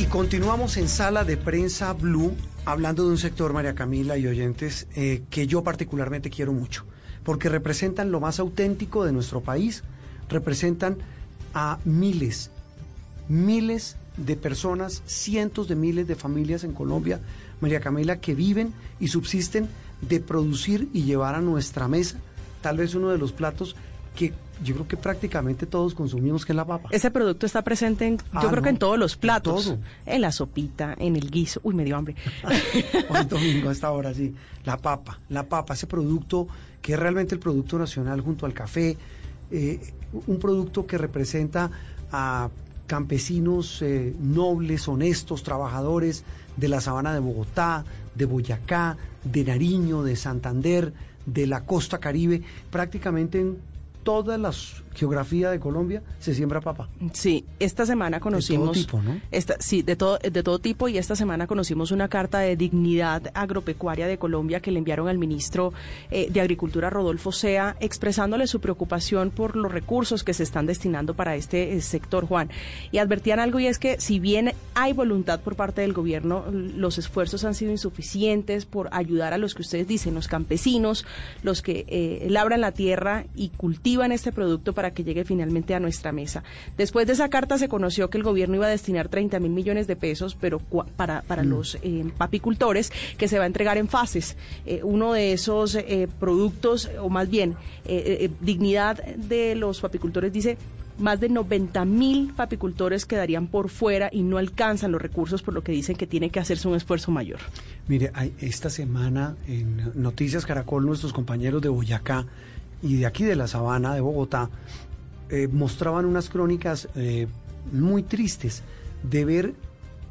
Y continuamos en sala de prensa Blue hablando de un sector, María Camila y oyentes, eh, que yo particularmente quiero mucho, porque representan lo más auténtico de nuestro país, representan a miles, miles de personas, cientos de miles de familias en Colombia, María Camila, que viven y subsisten de producir y llevar a nuestra mesa tal vez uno de los platos que yo creo que prácticamente todos consumimos, que es la papa. Ese producto está presente, en, yo Ah, creo no, que en todos los en platos. todo. En la sopita, en el guiso. Uy, me dio hambre. Hoy domingo a esta hora, sí. La papa, la papa, ese producto que es realmente el producto nacional junto al café, eh, un producto que representa a campesinos eh, nobles, honestos, trabajadores de la sabana de Bogotá, de Boyacá, de Nariño, de Santander, de la costa caribe, prácticamente en toda la geografía de Colombia se siembra papa. Sí, esta semana conocimos. tipo, ¿no? Esta, sí, de todo, de todo tipo. Y esta semana conocimos una carta de dignidad agropecuaria de Colombia que le enviaron al ministro eh, de Agricultura, Rodolfo Sea, expresándole su preocupación por los recursos que se están destinando para este eh, sector, Juan. Y advertían algo y es que si bien hay voluntad por parte del gobierno, los esfuerzos han sido insuficientes por ayudar a los que ustedes dicen, los campesinos, los que eh, labran la tierra y cultivan este producto para que llegue finalmente a nuestra mesa. Después de esa carta se conoció que el gobierno iba a destinar 30 mil millones de pesos, pero para, para los eh, papicultores, que se va a entregar en fases. Eh, uno de esos eh, productos, o más bien, eh, dignidad de los papicultores dice más de 90 mil papicultores quedarían por fuera y no alcanzan los recursos, por lo que dicen que tiene que hacerse un esfuerzo mayor. Mire, esta semana en Noticias Caracol, nuestros compañeros de Boyacá y de aquí de la Sabana de Bogotá eh, mostraban unas crónicas eh, muy tristes de ver,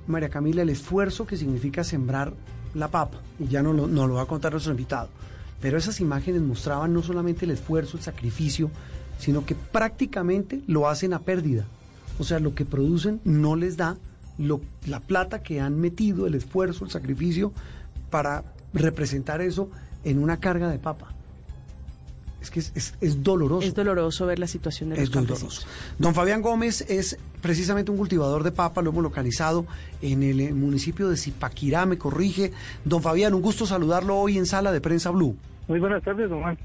María Camila, el esfuerzo que significa sembrar la papa. Y ya no lo, no lo va a contar nuestro invitado. Pero esas imágenes mostraban no solamente el esfuerzo, el sacrificio, sino que prácticamente lo hacen a pérdida. O sea, lo que producen no les da lo- la plata que han metido, el esfuerzo, el sacrificio, para representar eso en una carga de papa. Es que es, es- es doloroso. Es doloroso ver la situación de los Es doloroso. Don Fabián Gómez es precisamente un cultivador de papa, lo hemos localizado en el eh, municipio de Zipaquirá, me corrige. Don Fabián, un gusto saludarlo hoy en Sala de Prensa Blue. Muy buenas tardes, don Juan.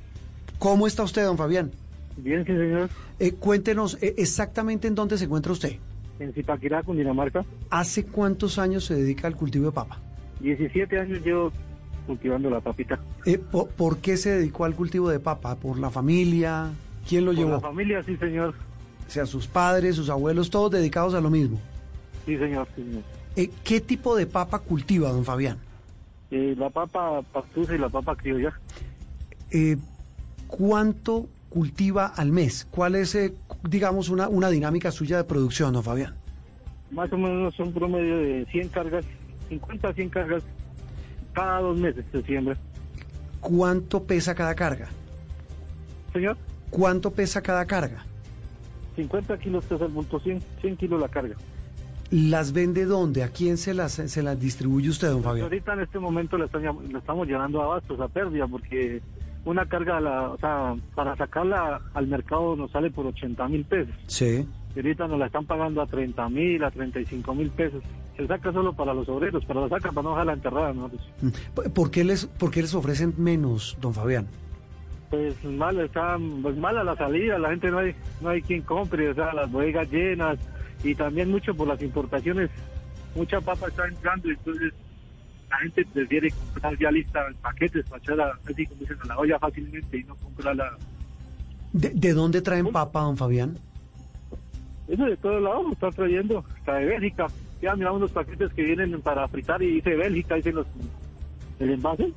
¿Cómo está usted, don Fabián? Bien, sí, señor. Eh, cuéntenos eh, exactamente en dónde se encuentra usted. En Zipaquirá, Cundinamarca. ¿Hace cuántos años se dedica al cultivo de papa? 17 años llevo cultivando la papita. Eh, po- ¿Por qué se dedicó al cultivo de papa? ¿Por la familia? ¿Quién lo Con llevó? la familia, sí, señor. O sea, sus padres, sus abuelos, todos dedicados a lo mismo. Sí, señor. Sí, señor. Eh, ¿Qué tipo de papa cultiva, don Fabián? Eh, la papa pastusa y la papa criolla. Eh, ¿Cuánto cultiva al mes? ¿Cuál es, eh, digamos, una, una dinámica suya de producción, don Fabián? Más o menos un promedio de 100 cargas, 50 a 100 cargas cada dos meses se siembra. ¿Cuánto pesa cada carga? Señor, ¿Cuánto pesa cada carga? 50 kilos pesa el bulto, 100, 100 kilos la carga. ¿Las vende dónde? ¿A quién se las, se las distribuye usted, don Fabián? Ahorita en este momento le, están llam- le estamos llevando a bastos a pérdida porque una carga, la, o sea, para sacarla al mercado nos sale por 80 mil pesos. Sí. Y ahorita nos la están pagando a 30 mil, a 35 mil pesos. Se saca solo para los obreros, pero la sacan para no dejarla enterrada. ¿no? ¿Por- ¿Por qué les, por qué les ofrecen menos, don Fabián? Pues mal, está pues mala la salida, la gente no hay, no hay quien compre, o sea, las bodegas llenas y también mucho por las importaciones. Mucha papa está entrando y entonces la gente prefiere comprar ya lista en paquetes para echar a, así como dicen, a la olla fácilmente y no comprarla. ¿De, de dónde traen papa, don Fabián? Eso de todos lados lo está trayendo, hasta de Bélgica. Ya miramos los paquetes que vienen para fritar y dice Bélgica, dicen los el envase.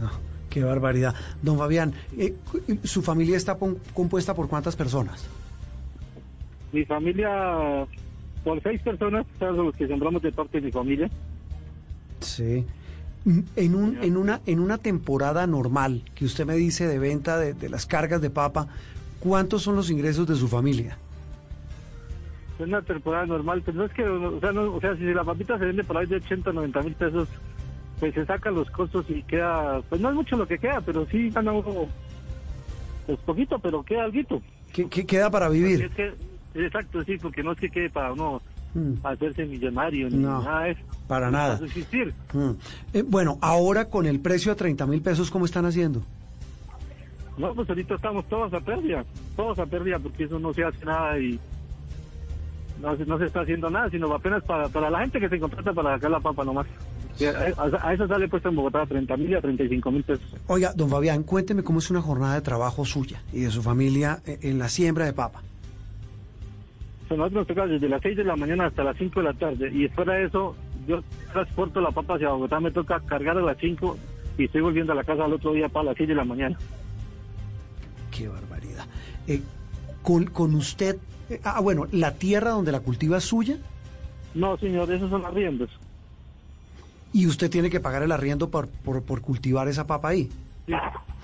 No, qué barbaridad. Don Fabián, eh, ¿su familia está compuesta por cuántas personas? Mi familia, por seis personas, son los que sembramos de parte de mi familia. Sí. Mm, En, un, en, una, en una temporada normal que usted me dice de venta de, de las cargas de papa, ¿cuántos son los ingresos de su familia? Es una temporada normal, pero no es que, o sea, no- o sea si la papita se vende por ahí de 80, 90 mil pesos, pues se sacan los costos y queda, pues no es mucho lo que queda, pero sí gana uno, pues poquito, pero queda algo. ¿Qué, qué queda para Es vivir? que, exacto, sí, porque no es que quede para uno mm. hacerse millonario, ni nada de eso. Para nada. Mm. Eh, bueno, ahora con el precio a 30 mil pesos, ¿cómo están haciendo? No, pues ahorita estamos todos a pérdida, todos a pérdida, porque eso no se hace nada y no, no se está haciendo nada, sino apenas para, para la gente que se contrata para sacar la papa nomás. A, eso sale puesto en Bogotá 30 mil a 35 mil pesos. Oiga, don Fabián, cuénteme cómo es una jornada de trabajo suya y de su familia eh, en la siembra de papa. Nosotros nos toca desde las 6 de la mañana hasta las 5 de la tarde y fuera de eso yo transporto la papa hacia Bogotá, me toca cargar a las 5 y estoy volviendo a la casa al otro día para las 6 de la mañana. Qué barbaridad. Eh, con, con usted, eh, ah, bueno, ¿la tierra donde la cultiva es suya? No, señor, esos son arriendos. ¿Y usted tiene que pagar el arriendo por, por, cultivar esa papa ahí?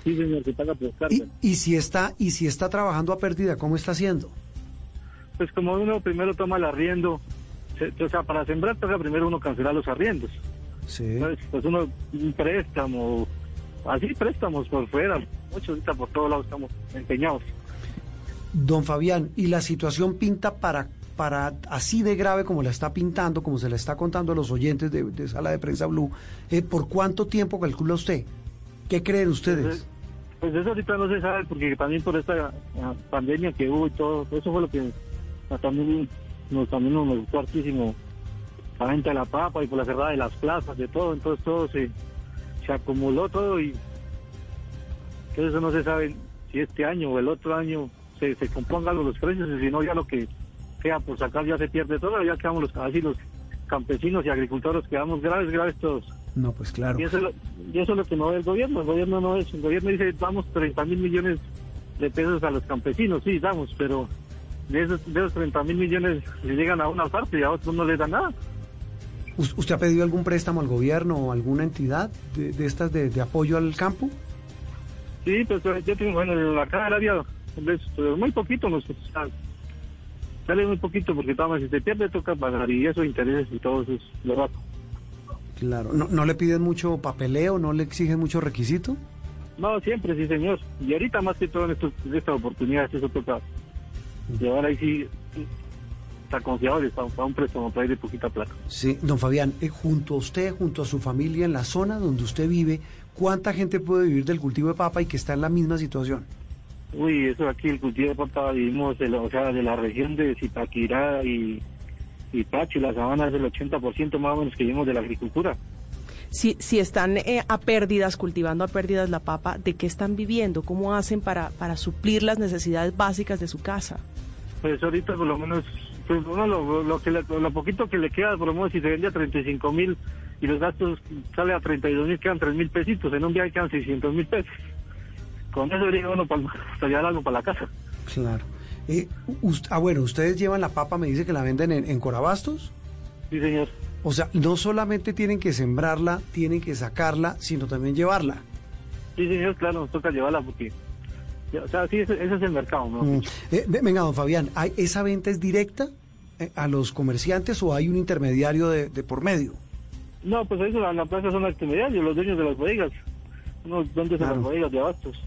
Sí, señor, se paga por ¿Y, ¿Y, si está, ¿Y si está trabajando a pérdida, cómo está haciendo? Pues como uno primero toma el arriendo, o sea, para sembrar toca primero uno cancelar los arriendos. Sí. pues uno, un préstamo, así préstamos por fuera, muchos ahorita por todos lados estamos empeñados. Don Fabián, ¿y la situación pinta para, para así de grave como la está pintando, como se la está contando a los oyentes de, Sala de Prensa Blue? Eh, ¿Por cuánto tiempo calcula usted? ¿Qué creen ustedes? Pues, pues, eso ahorita no se sabe, porque también por esta ah, pandemia que hubo y todo, eso fue lo que también nos, también nos gustó hartísimo la venta de la papa y por la cerrada de las plazas, de todo, entonces todo se, se acumuló todo y entonces eso no se sabe si este año o el otro año se, se compongan los precios, y si no ya lo que sea por sacar ya se pierde todo, ya quedamos los, así los campesinos y agricultores quedamos graves, graves todos. No, pues claro. Y eso, y eso es lo que no ve el gobierno, el gobierno no es, el gobierno dice damos 30 mil millones de pesos a los campesinos, sí, damos, pero de esos, de esos 30 mil millones le llegan a una parte y a otros no les da nada. ¿Usted ha pedido algún préstamo al gobierno o alguna entidad de, estas de, apoyo al campo? Sí, pues yo tengo, bueno, acá la área pero muy poquito nos sale muy poquito porque si se pierde toca pagar y eso intereses y todo eso es lo rato. Claro, ¿No, ¿no le piden mucho papeleo, no le exigen mucho requisito? No, siempre sí señor, y ahorita más que todo en, estos, esta oportunidad eso toca llevar ahí sí está confiado y para, un préstamo para ir de poquita plata. Sí, don Fabián, eh, junto a usted, junto a su familia, en la zona donde usted vive, ¿cuánta gente puede vivir del cultivo de papa y que está en la misma situación? Uy, eso aquí, el cultivo de papa, vivimos de la, o sea, de la región de Zipaquirá y, y Pacho, la sabana es el 80% más o menos que vivimos de la agricultura. Si, si están eh, a pérdidas, cultivando a pérdidas la papa, ¿de qué están viviendo? ¿Cómo hacen para, para suplir las necesidades básicas de su casa? Pues ahorita por lo menos, pues uno lo, lo, que lo poquito que le queda, por lo menos si se vende a 35 mil y los gastos sale a 32 mil, quedan 3 mil pesitos, en un viaje quedan 600 mil pesos con eso llega uno para, llevar algo para la casa. Claro. Eh, ah, bueno, ¿ustedes llevan la papa, me dice que la venden en, Corabastos? Sí, señor. O sea, no solamente tienen que sembrarla, tienen que sacarla, sino también llevarla. Sí, señor, claro, nos toca llevarla porque... O sea, sí, ese, es el mercado, ¿no? Mm. Eh, venga, don Fabián, ¿esa venta es directa eh, a los comerciantes o hay un intermediario de, por medio? No, pues eso, la, la plaza son los intermediarios, los dueños de las bodegas. Unos dueños de las bodegas de abastos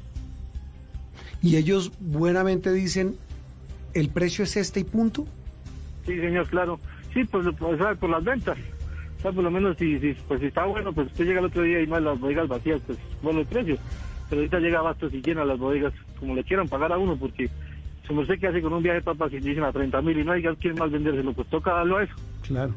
y ellos buenamente dicen, ¿el precio es este y punto? Sí, señor, claro. Sí, pues, pues por las ventas. O por lo menos si, si, pues, si está bueno, pues usted llega el otro día y más las bodegas vacías, pues bueno el precio. Pero ahorita llega Bastos y llena las bodegas como le quieran pagar a uno, porque como sé que hace con un viaje de papas y dicen a 30 mil y no hay quien más vendérselo, pues toca darlo a eso. Claro.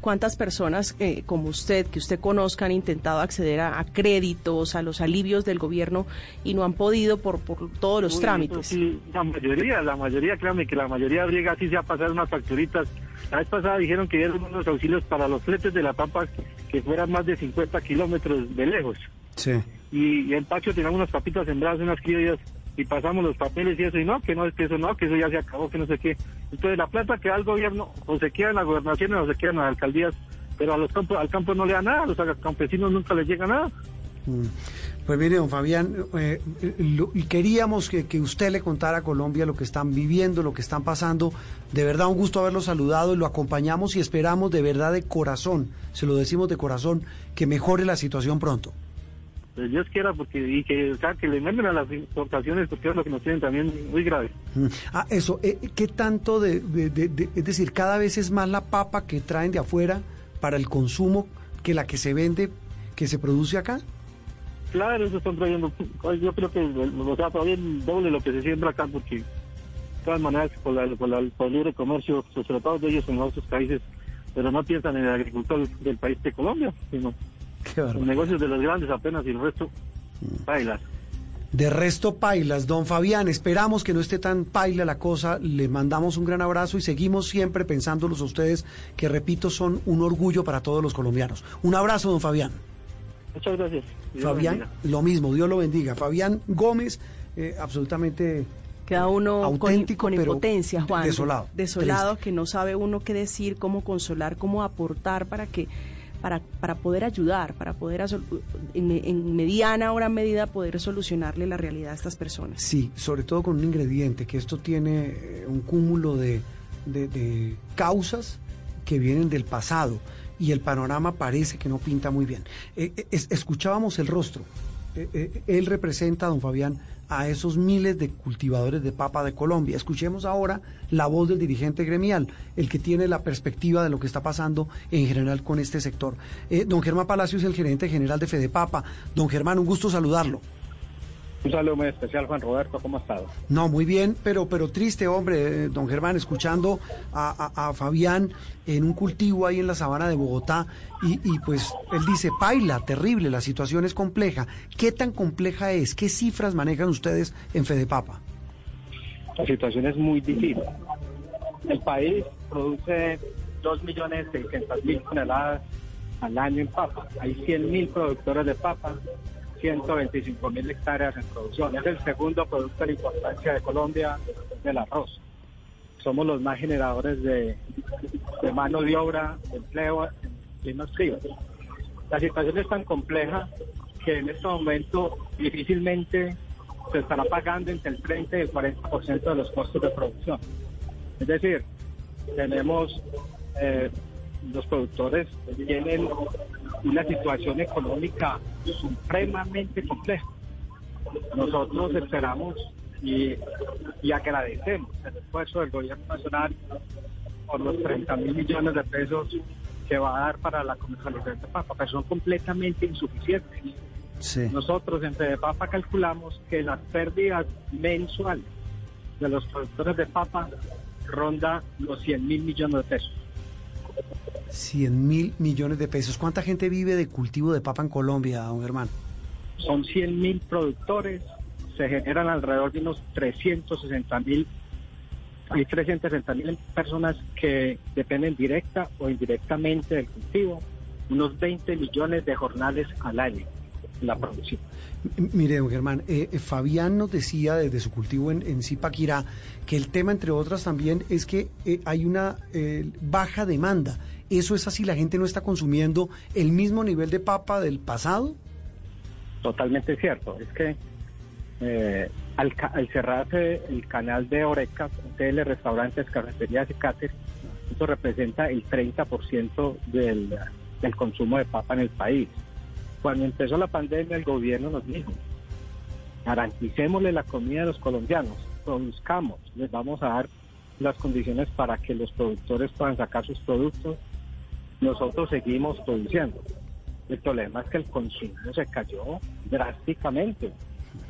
¿Cuántas personas eh, como usted, que usted conozca, han intentado acceder a, créditos, a los alivios del gobierno y no han podido por, por todos los trámites? Sí, la mayoría, la mayoría, créame que la mayoría briega así se ha pasado unas facturitas. La vez pasada dijeron que dieron unos auxilios para los fletes de la papa que fueran más de 50 kilómetros de lejos. Sí. Y, y en Pacho tenían unas papitas sembradas, unas criollas y pasamos los papeles y eso, y no, que no, es que eso no, que eso ya se acabó, que no sé qué. Entonces la plata que da el gobierno, o se queda en la gobernación o se queda en las alcaldías, pero a los campos, al campo no le da nada, a los campesinos nunca les llega nada. Mm. Pues mire, don Fabián, eh, queríamos que, que, usted le contara a Colombia lo que están viviendo, lo que están pasando. De verdad, un gusto haberlo saludado, lo acompañamos y esperamos de verdad de corazón, se lo decimos de corazón, que mejore la situación pronto. Pues Dios quiera, porque y que, o sea, que le manden a las importaciones, porque es lo que nos tienen también muy grave. Mm. Ah, eso, eh, ¿qué tanto de, de, de, es decir, cada vez es más la papa que traen de afuera para el consumo que la que se vende, que se produce acá? Claro, eso están trayendo, pues, yo creo que, o sea, todavía doble lo que se siembra acá, porque de todas maneras, por, la, por, la, por el libre comercio, los tratados de ellos en otros países, pero no piensan en el agricultor del país de Colombia, sino los negocios de los grandes apenas y el resto, pailas. De resto, pailas. Don Fabián, esperamos que no esté tan paila la cosa. Le mandamos un gran abrazo y seguimos siempre pensándolos a ustedes, que repito, son un orgullo para todos los colombianos. Un abrazo, don Fabián. Muchas gracias. Fabián, lo mismo, Dios lo bendiga. Fabián Gómez, eh, absolutamente Queda uno auténtico, con, impotencia, Juan. Desolado. Desolado, que no sabe uno qué decir, cómo consolar, cómo aportar para que para, para poder ayudar, para poder en, mediana o gran medida poder solucionarle la realidad a estas personas. Sí, sobre todo con un ingrediente, que esto tiene eh, un cúmulo de, de, causas que vienen del pasado y el panorama parece que no pinta muy bien. Eh, eh, escuchábamos el rostro. él representa, don Fabián, a esos miles de cultivadores de papa de Colombia. Escuchemos ahora la voz del dirigente gremial, el que tiene la perspectiva de lo que está pasando en general con este sector. Eh, don Germán Palacio es el gerente general de Fede Papa. Don Germán, un gusto saludarlo. Un saludo muy especial, Juan Roberto, ¿cómo ha estado? No, muy bien, pero, pero triste, hombre, don Germán, escuchando a, Fabián en un cultivo ahí en la sabana de Bogotá, y, y, pues él dice, paila, terrible, la situación es compleja. ¿Qué tan compleja es? ¿Qué cifras manejan ustedes en Fedepapa? La situación es muy difícil. El país produce 2.600.000 toneladas al año en papa. Hay 100.000 productores de papa 125 mil hectáreas en producción. Es el segundo producto de importancia de Colombia del arroz. Somos los más generadores de, mano de obra, de empleo en los fríos. La situación es tan compleja que en este momento difícilmente se estará pagando entre el 30 y el 40% de los costos de producción. Es decir, tenemos eh, los productores tienen una situación económica supremamente compleja. Nosotros esperamos y, agradecemos el esfuerzo del gobierno nacional por los 30 mil millones de pesos que va a dar para la comercialización de papa, que son completamente insuficientes. Nosotros en Papa calculamos que las pérdidas mensuales de los productores de papa ronda los 100 mil millones de pesos. 100 mil millones de pesos. ¿Cuánta gente vive de cultivo de papa en Colombia, don Germán? Son 100 mil productores, se generan alrededor de unos 360 mil hay 360 mil personas que dependen directa o indirectamente del cultivo, unos 20 millones de jornales al año la producción. Mire, don Germán, eh, eh, Fabián nos decía desde su cultivo en, en Zipaquirá que el tema, entre otras, también es que eh, hay una baja demanda ¿Eso es así? ¿La gente no está consumiendo el mismo nivel de papa del pasado? Totalmente cierto. Es que eh, al, cerrarse el canal de Oreca, hoteles, restaurantes, cafeterías y cáceres, eso representa el 30% del, del consumo de papa en el país. Cuando empezó la pandemia, el gobierno nos dijo, garanticémosle la comida a los colombianos, produzcamos, les vamos a dar las condiciones para que los productores puedan sacar sus productos nosotros seguimos produciendo. El problema es que el consumo se cayó drásticamente.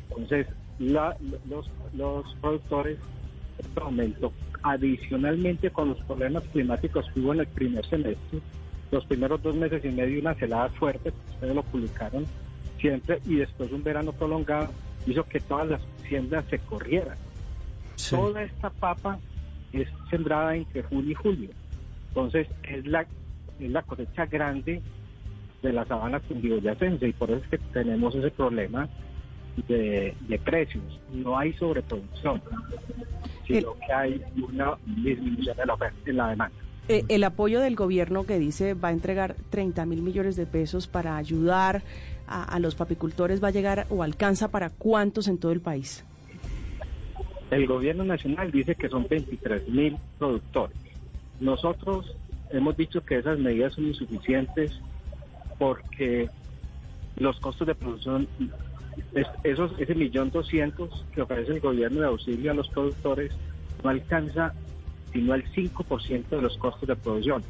Entonces, los, los productores, este momento, adicionalmente con los problemas climáticos que hubo en el primer semestre, los primeros dos meses y medio una helada fuerte, ustedes lo publicaron siempre, y después un verano prolongado, hizo que todas las siembras se corrieran. Toda esta papa es sembrada entre junio y julio. Entonces, es la es la cosecha grande de la sabana cundiboyacense y por eso es que tenemos ese problema de, precios. No hay sobreproducción, sino que hay una disminución de la oferta en la demanda. Eh, el apoyo del gobierno que dice va a entregar 30 mil millones de pesos para ayudar a, los papicultores va a llegar o alcanza para cuántos en todo el país? El gobierno nacional dice que son 23 mil productores. Nosotros hemos dicho que esas medidas son insuficientes porque los costos de producción, esos, ese millón doscientos que ofrece el gobierno de auxilio a los productores no alcanza sino al 5% de los costos de producción.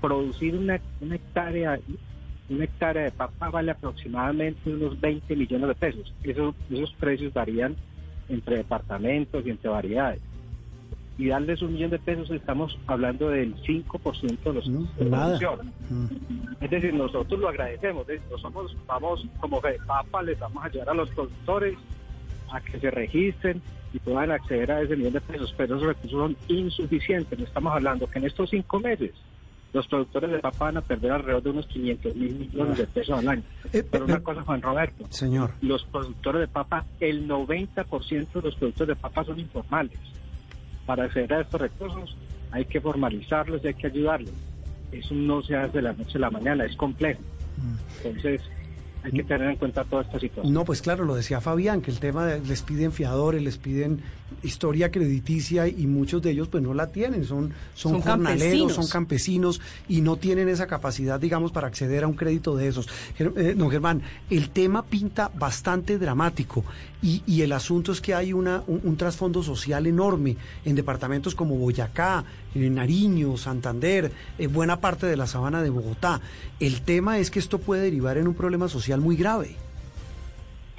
Producir una, una hectárea una hectárea de papa vale aproximadamente unos 20 millones de pesos. Esos, esos precios varían entre departamentos y entre variedades. Y darles un millón de pesos estamos hablando del 5% de los No, de nada. producción. Es decir, nosotros lo agradecemos. Nosotros vamos, como de papa, les vamos a ayudar a los productores a que se registren y puedan acceder a ese millón de pesos, pero esos recursos son insuficientes. No estamos hablando que en estos cinco meses los productores de papa van a perder alrededor de unos 500 mil millones de pesos al año. Eh, Pero eh, una cosa, Juan Roberto, Señor, los productores de papa, el 90% de los productores de papa son informales. Para acceder a estos recursos hay que formalizarlos y hay que ayudarlos. Eso no se hace de la noche a la mañana, es complejo. Entonces hay que tener en cuenta toda esta situación. no, pues claro, lo decía Fabián, que el tema de, les piden fiadores, les piden historia crediticia y muchos de ellos pues no la tienen, son, son, Son jornaleros, campesinos. son campesinos y no tienen esa capacidad, digamos, para acceder a un crédito de esos. Eh, don Germán, el tema pinta bastante dramático y, y el asunto es que hay una, un, un trasfondo social enorme en departamentos como Boyacá, en Nariño, Santander, en buena parte de la sabana de Bogotá. El tema es que esto puede derivar en un problema social muy grave.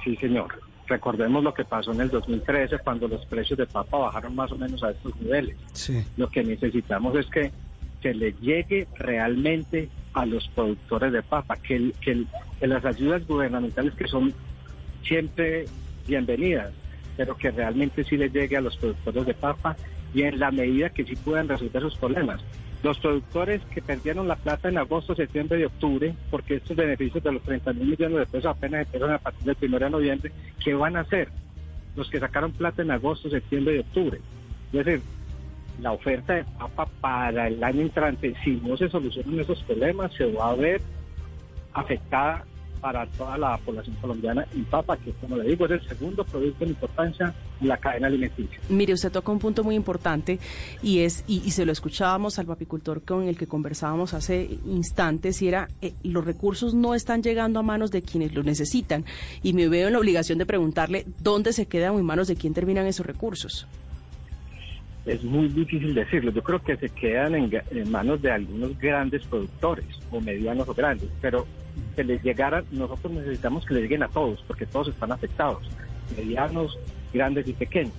Sí, señor. Recordemos lo que pasó en el 2013 cuando los precios de papa bajaron más o menos a estos niveles. Sí. Lo que necesitamos es que se le llegue realmente a los productores de papa, que, el- que, el- que las ayudas gubernamentales que son siempre bienvenidas, pero que realmente sí les llegue a los productores de papa y en la medida que sí puedan resolver sus problemas. Los productores que perdieron la plata en agosto, septiembre y octubre, porque estos beneficios de los 30 mil millones de pesos apenas empezaron a partir del 1 de noviembre, ¿qué van a hacer? Los que sacaron plata en agosto, septiembre y octubre. Es decir, la oferta de papa para el año entrante, si no se solucionan esos problemas, se va a ver afectada para toda la población colombiana y papa, que como le digo, es el segundo producto en importancia en la cadena alimenticia. Mire, usted toca un punto muy importante y es y, y se lo escuchábamos al papicultor con el que conversábamos hace instantes y era eh, los recursos no están llegando a manos de quienes los necesitan y me veo en la obligación de preguntarle dónde se quedan o en manos de quién terminan esos recursos. Es muy difícil decirlo. Yo creo que se quedan en, manos de algunos grandes productores, o medianos o grandes, pero que les llegaran, nosotros necesitamos que les lleguen a todos, porque todos están afectados, medianos, grandes y pequeños.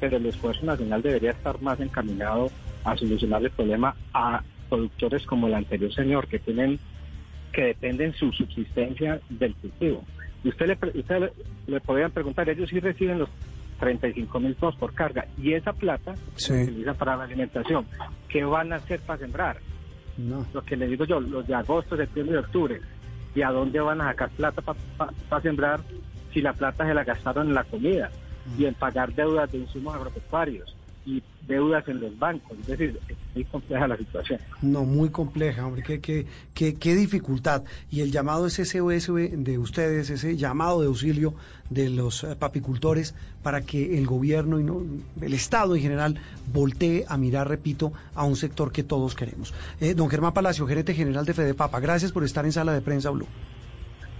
Pero el esfuerzo nacional debería estar más encaminado a solucionar el problema a productores como el anterior señor, que tienen que dependen su subsistencia del cultivo. Y usted le, usted le, le podrían preguntar, ellos sí reciben los 35 mil pesos por carga y esa plata Sí. se utiliza para la alimentación. ¿Qué van a hacer para sembrar? No. Lo que les digo yo, los de agosto, septiembre y octubre. ¿Y a dónde van a sacar plata para sembrar si la plata se la gastaron en la comida y en pagar deudas de insumos agropecuarios y deudas en los bancos? Es decir, es muy compleja la situación. No, muy compleja, hombre, qué, qué, qué, qué dificultad. Y el llamado es ese de ustedes, ese llamado de auxilio de los eh, papicultores para que el gobierno y no, el Estado en general voltee a mirar, repito, a un sector que todos queremos. Eh, don Germán Palacio, gerente general de Fedepapa, gracias por estar en sala de prensa Blue.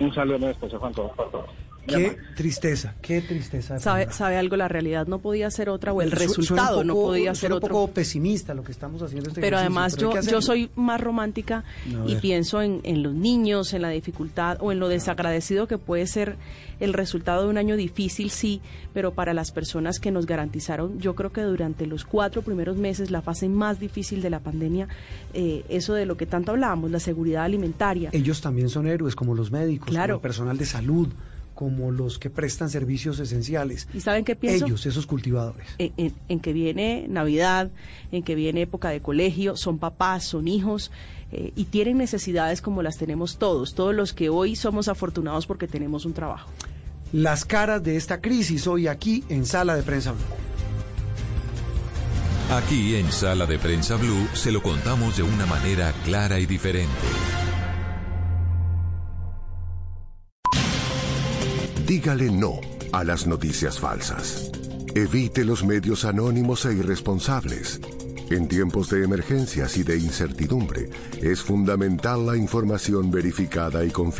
Un saludo a esposa Juan Tomás, por. Qué tristeza, qué tristeza. ¿Sabe, sabe algo? La realidad no podía ser otra o el Su- resultado no podía ser otro. un poco pesimista lo que estamos haciendo este Pero además pero yo, yo soy más romántica A y pienso en, en los niños, en la dificultad o en lo desagradecido que puede ser el resultado de un año difícil, sí, pero para las personas que nos garantizaron, yo creo que durante los cuatro primeros meses, la fase más difícil de la pandemia, eh, eso de lo que tanto hablábamos, la seguridad alimentaria. Ellos también son héroes, como los médicos, Claro. como el personal de salud, como los que prestan servicios esenciales. ¿Y saben qué pienso? Ellos, esos cultivadores. en, en- en que viene Navidad, en que viene época de colegio, son papás, son hijos eh, y tienen necesidades como las tenemos todos, todos los que hoy somos afortunados porque tenemos un trabajo. Las caras de esta crisis hoy aquí en Sala de Prensa Blue. Aquí en Sala de Prensa Blue se lo contamos de una manera clara y diferente. Dígale no a las noticias falsas. Evite los medios anónimos e irresponsables. En tiempos de emergencias y de incertidumbre, es fundamental la información verificada y confiable.